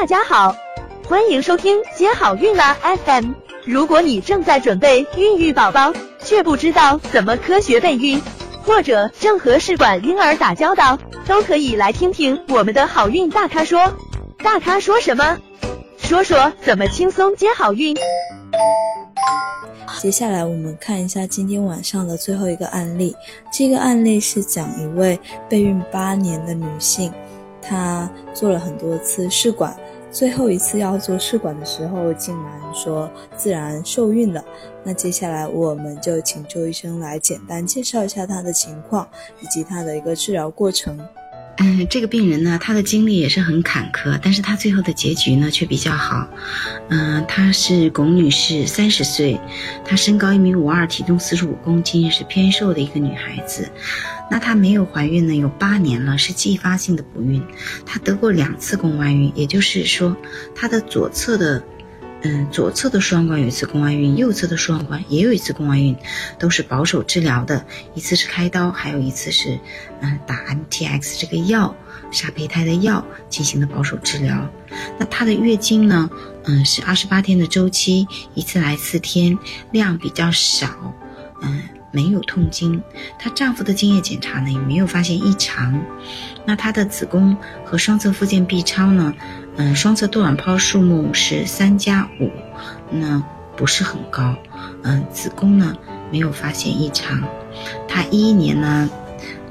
大家好，欢迎收听接好运啦 FM。如果你正在准备孕育宝宝，却不知道怎么科学备孕，或者正和试管婴儿打交道，都可以来听听我们的好运大咖说。大咖说什么？说说怎么轻松接好运。接下来我们看一下今天晚上的最后一个案例。这个案例是讲一位备孕八年的女性，她做了很多次试管，最后一次要做试管的时候，竟然说自然受孕了。那接下来我们就请周医生来简单介绍一下她的情况以及她的一个治疗过程。嗯，这个病人呢，他的经历也是很坎坷，但是他最后的结局呢却比较好。嗯，她是龚女士，三十岁，她身高一米五二，体重四十五公斤，是偏瘦的一个女孩子。那她没有怀孕呢，有八年了，是继发性的不孕。她得过两次宫外孕，也就是说，她的左侧的。嗯，左侧的输卵管有一次宫外孕，右侧的输卵管也有一次宫外孕，都是保守治疗的，一次是开刀，还有一次是嗯打 MTX 这个药，杀胚胎的药进行的保守治疗。那她的月经呢，嗯是二十八天的周期，一次来四天，量比较少，嗯没有痛经。她丈夫的精液检查呢也没有发现异常。那她的子宫和双侧附件 B 超呢？嗯，双侧多卵泡数目是三加五，那不是很高。嗯，子宫呢没有发现异常。她一一年呢，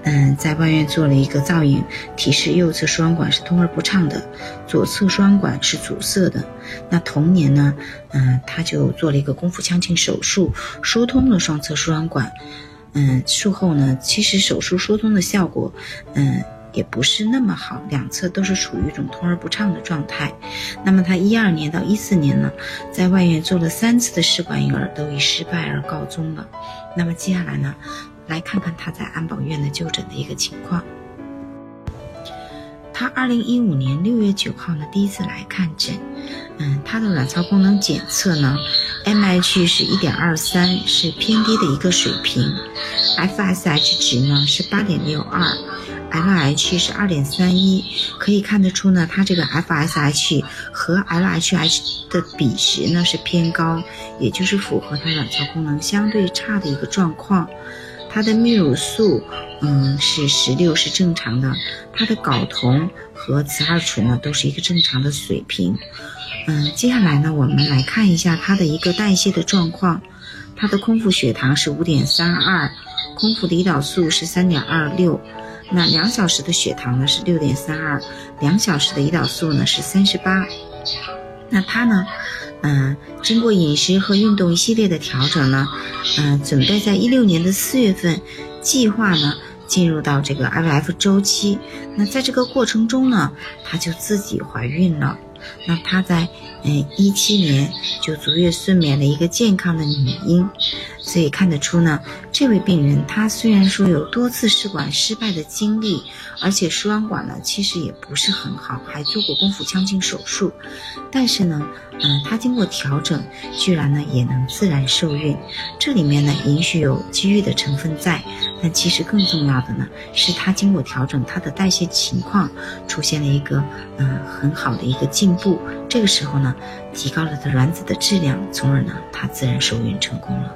嗯，在外院做了一个造影，提示右侧输卵管是通而不畅的，左侧输卵管是阻塞的。那同年呢，嗯，她就做了一个宫腹腔镜手术，疏通了双侧输卵管。嗯，术后呢，其实手术疏通的效果，嗯。也不是那么好，两侧都是处于一种通而不畅的状态。那么他一二年到一四年呢，在外院做了三次的试管婴儿，都以失败而告终了。那么接下来呢，来看看他在安保院的就诊的一个情况。他二零一五年六月九号呢，第一次来看诊。嗯，他的卵巢功能检测呢，MH 是一点二三，是偏低的一个水平；FSH 值呢是八点六二。LH 是二点三一，可以看得出呢，他这个 FSH 和 LHH 的比值呢是偏高，也就是符合他卵巢功能相对差的一个状况。它的泌乳素，嗯，是十六是正常的，它的睾酮和雌二醇呢都是一个正常的水平。嗯，接下来呢，我们来看一下它的一个代谢的状况，它的空腹血糖是五点三二，空腹的胰岛素是三点二六。那两小时的血糖呢是六点三二，两小时的胰岛素呢是三十八。那他呢，嗯，经过饮食和运动一系列的调整呢，嗯，准备在一六年的四月份，计划呢进入到这个 IVF 周期。那在这个过程中呢，她就自己怀孕了。那她在嗯一七年就足月顺免了一个健康的女婴。所以看得出呢，这位病人她虽然说有多次试管失败的经历，而且输卵管呢其实也不是很好，还做过宫腹腔镜手术，但是呢，嗯，她经过调整，居然呢也能自然受孕。这里面呢也许有机遇的成分在，但其实更重要的呢是她经过调整，她的代谢情况出现了一个嗯很好的一个进步。这个时候呢，提高了它卵子的质量，从而呢它自然受孕成功了。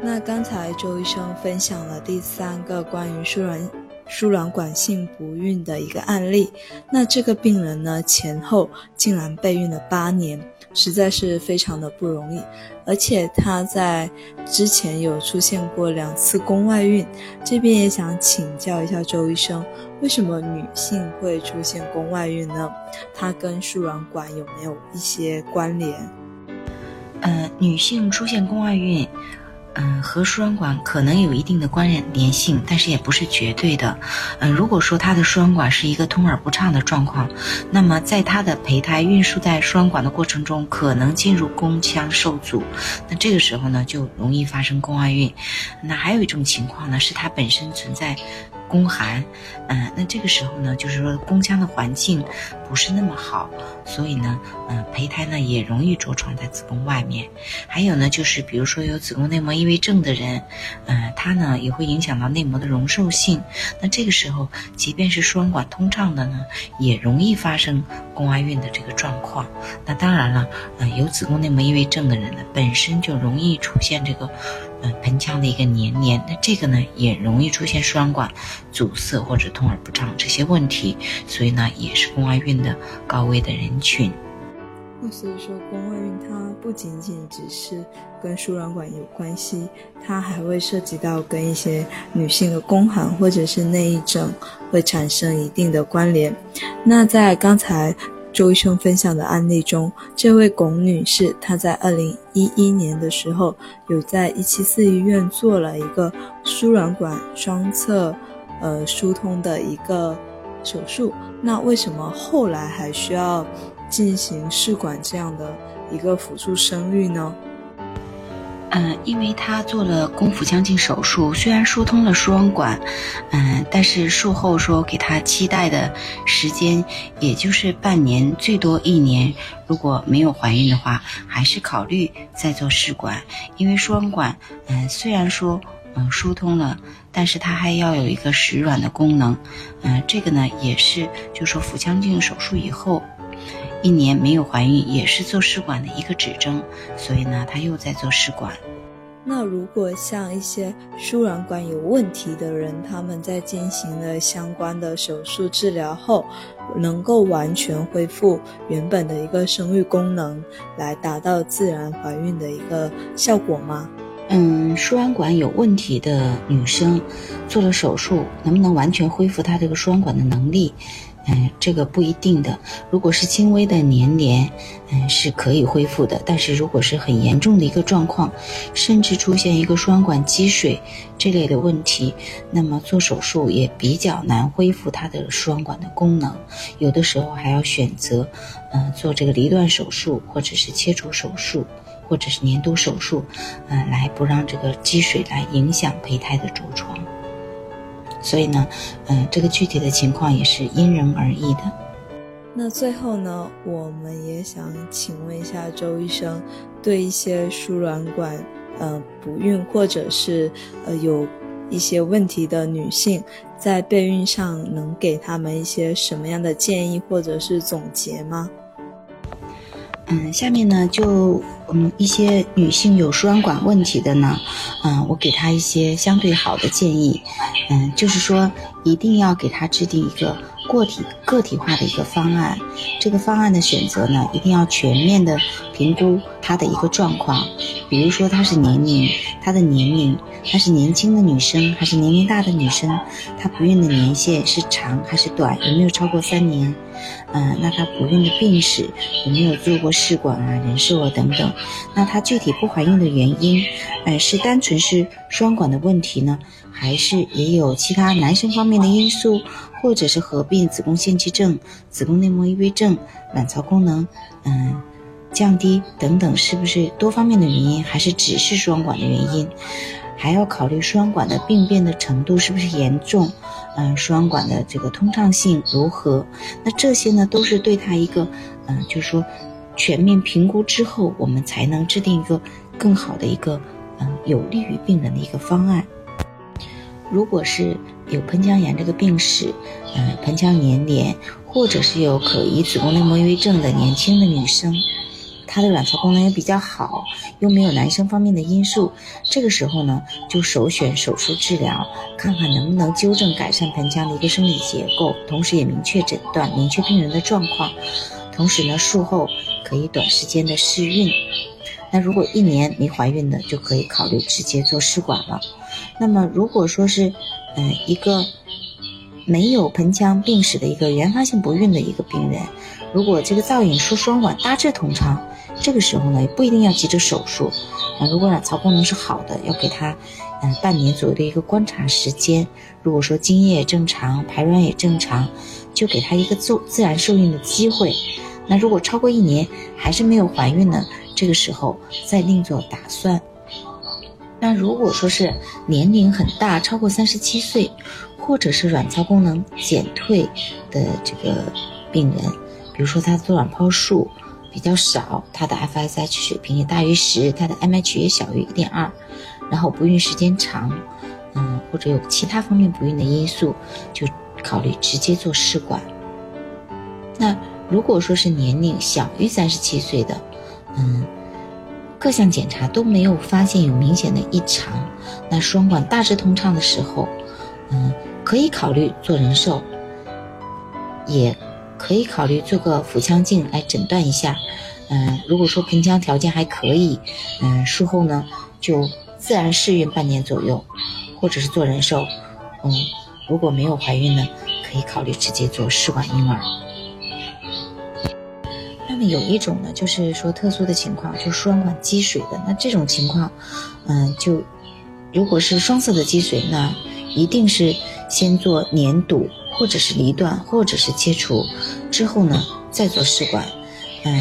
那刚才周医生分享了第三个关于输卵输卵管性不孕的一个案例，那这个病人呢前后竟然备孕了八年，实在是非常的不容易，而且他在之前有出现过两次宫外孕，这边也想请教一下周医生，为什么女性会出现宫外孕呢？它跟输卵管有没有一些关联？呃，女性出现宫外孕。嗯，和输卵管可能有一定的关联性，但是也不是绝对的。嗯，如果说她的输卵管是一个通而不畅的状况，那么在她的胚胎运输在输卵管的过程中，可能进入宫腔受阻，那这个时候呢，就容易发生宫外孕。那还有一种情况呢，是它本身存在。宫寒，嗯，那这个时候呢，就是说宫腔的环境不是那么好，所以呢，嗯，胚胎呢也容易着床在子宫外面。还有呢，就是比如说有子宫内膜异位症的人，嗯，它呢也会影响到内膜的容受性。那这个时候，即便是输卵管通畅的呢，也容易发生宫外孕的这个状况。那当然了，嗯，有子宫内膜异位症的人呢，本身就容易出现这个。呃，盆腔的一个黏连，那这个呢也容易出现输卵管阻塞或者通而不畅这些问题，所以呢也是宫外孕的高危的人群。那所以说，宫外孕它不仅仅只是跟输卵管有关系，它还会涉及到跟一些女性的宫寒或者是内异症会产生一定的关联。那在刚才。周医生分享的案例中，这位龚女士，她在二零一一年的时候，有在一七四医院做了一个输卵管双侧，呃疏通的一个手术。那为什么后来还需要进行试管这样的一个辅助生育呢？嗯，因为她做了宫腹腔镜手术，虽然疏通了输卵管，嗯，但是术后说给她期待的时间也就是半年，最多一年。如果没有怀孕的话，还是考虑再做试管，因为输卵管，嗯，虽然说嗯疏通了，但是它还要有一个食卵的功能，嗯，这个呢也是就说腹腔镜手术以后。一年没有怀孕，也是做试管的一个指征，所以呢，她又在做试管。那如果像一些输卵管有问题的人，他们在进行了相关的手术治疗后，能够完全恢复原本的一个生育功能，来达到自然怀孕的一个效果吗？嗯，输卵管有问题的女生做了手术，能不能完全恢复她这个输卵管的能力？嗯，这个不一定的。如果是轻微的粘连，嗯，是可以恢复的。但是如果是很严重的一个状况，甚至出现一个输卵管积水这类的问题，那么做手术也比较难恢复它的输卵管的功能。有的时候还要选择，嗯，做这个离断手术，或者是切除手术，或者是粘度手术，嗯，来不让这个积水来影响胚胎的着床。所以呢，嗯，这个具体的情况也是因人而异的。那最后呢，我们也想请问一下周医生，对一些输卵管呃不孕或者是呃有一些问题的女性，在备孕上能给他们一些什么样的建议或者是总结吗？嗯，下面呢就嗯一些女性有输卵管问题的呢，嗯，我给她一些相对好的建议，嗯，就是说一定要给她制定一个个体个体化的一个方案，这个方案的选择呢，一定要全面的评估她的一个状况，比如说她是年龄，她的年龄，她是年轻的女生还是年龄大的女生，她不孕的年限是长还是短，有没有超过三年？嗯，那她不孕的病史有没有做过试管啊、人寿啊等等？那她具体不怀孕的原因，嗯，是单纯是双管的问题呢，还是也有其他男生方面的因素，或者是合并子宫腺肌症、子宫内膜异位症、卵巢功能嗯降低等等，是不是多方面的原因，还是只是双管的原因？还要考虑双管的病变的程度是不是严重，嗯，输卵管的这个通畅性如何？那这些呢，都是对他一个，嗯，就是说全面评估之后，我们才能制定一个更好的一个，嗯，有利于病人的一个方案。如果是有盆腔炎这个病史，嗯，盆腔粘连，或者是有可疑子宫内膜异位症的年轻的女生。她的卵巢功能也比较好，又没有男生方面的因素，这个时候呢，就首选手术治疗，看看能不能纠正改善盆腔的一个生理结构，同时也明确诊断，明确病人的状况。同时呢，术后可以短时间的试孕。那如果一年没怀孕的，就可以考虑直接做试管了。那么如果说是，嗯，一个没有盆腔病史的一个原发性不孕的一个病人，如果这个造影输卵管大致通畅。这个时候呢，也不一定要急着手术。啊，如果卵巢功能是好的，要给他，嗯，半年左右的一个观察时间。如果说精液正常，排卵也正常，就给他一个自自然受孕的机会。那如果超过一年还是没有怀孕呢？这个时候再另做打算。那如果说是年龄很大，超过三十七岁，或者是卵巢功能减退的这个病人，比如说他做卵泡术比较少，他的 FSH 水平也大于十，他的 MH 也小于一点二，然后不孕时间长，嗯，或者有其他方面不孕的因素，就考虑直接做试管。那如果说是年龄小于三十七岁的，嗯，各项检查都没有发现有明显的异常，那双管大致通畅的时候，嗯，可以考虑做人授，也可以考虑做个腹腔镜来诊断一下。嗯，如果说盆腔条件还可以，嗯，术后呢就自然试孕半年左右，或者是做人授。嗯，如果没有怀孕呢，可以考虑直接做试管婴儿。那么有一种呢，就是说特殊的情况，就输卵管积水的。那这种情况，嗯，就如果是双侧的积水，那一定是先做粘堵，或者是离断，或者是切除，之后呢再做试管。嗯，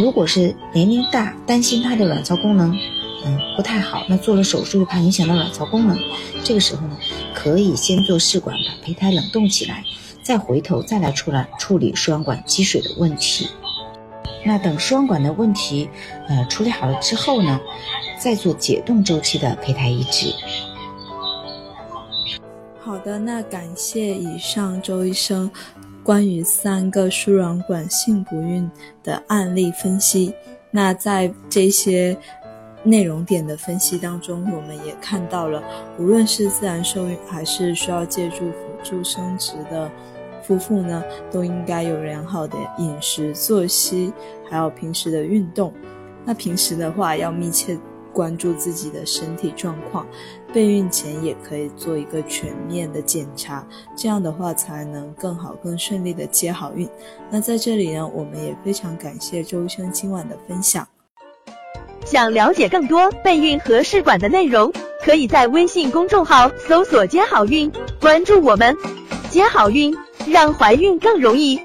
如果是年龄大，担心他的卵巢功能，嗯不太好，那做了手术又怕影响到卵巢功能，这个时候呢，可以先做试管，把胚胎冷冻起来，再回头再来出来处理输卵管积水的问题。那等输卵管的问题，呃，处理好了之后呢，再做解冻周期的胚胎移植。好的，那感谢以上周医生关于三个输卵管性不孕的案例分析。那在这些内容点的分析当中，我们也看到了，无论是自然受孕还是需要借助辅助生殖的。夫妇呢，都应该有良好的饮食作息，还有平时的运动。那平时的话，要密切关注自己的身体状况，备孕前也可以做一个全面的检查，这样的话才能更好、更顺利的接好孕。那在这里呢，我们也非常感谢周医生今晚的分享。想了解更多备孕和试管的内容，可以在微信公众号搜索“接好运”，关注我们，接好运。让怀孕更容易。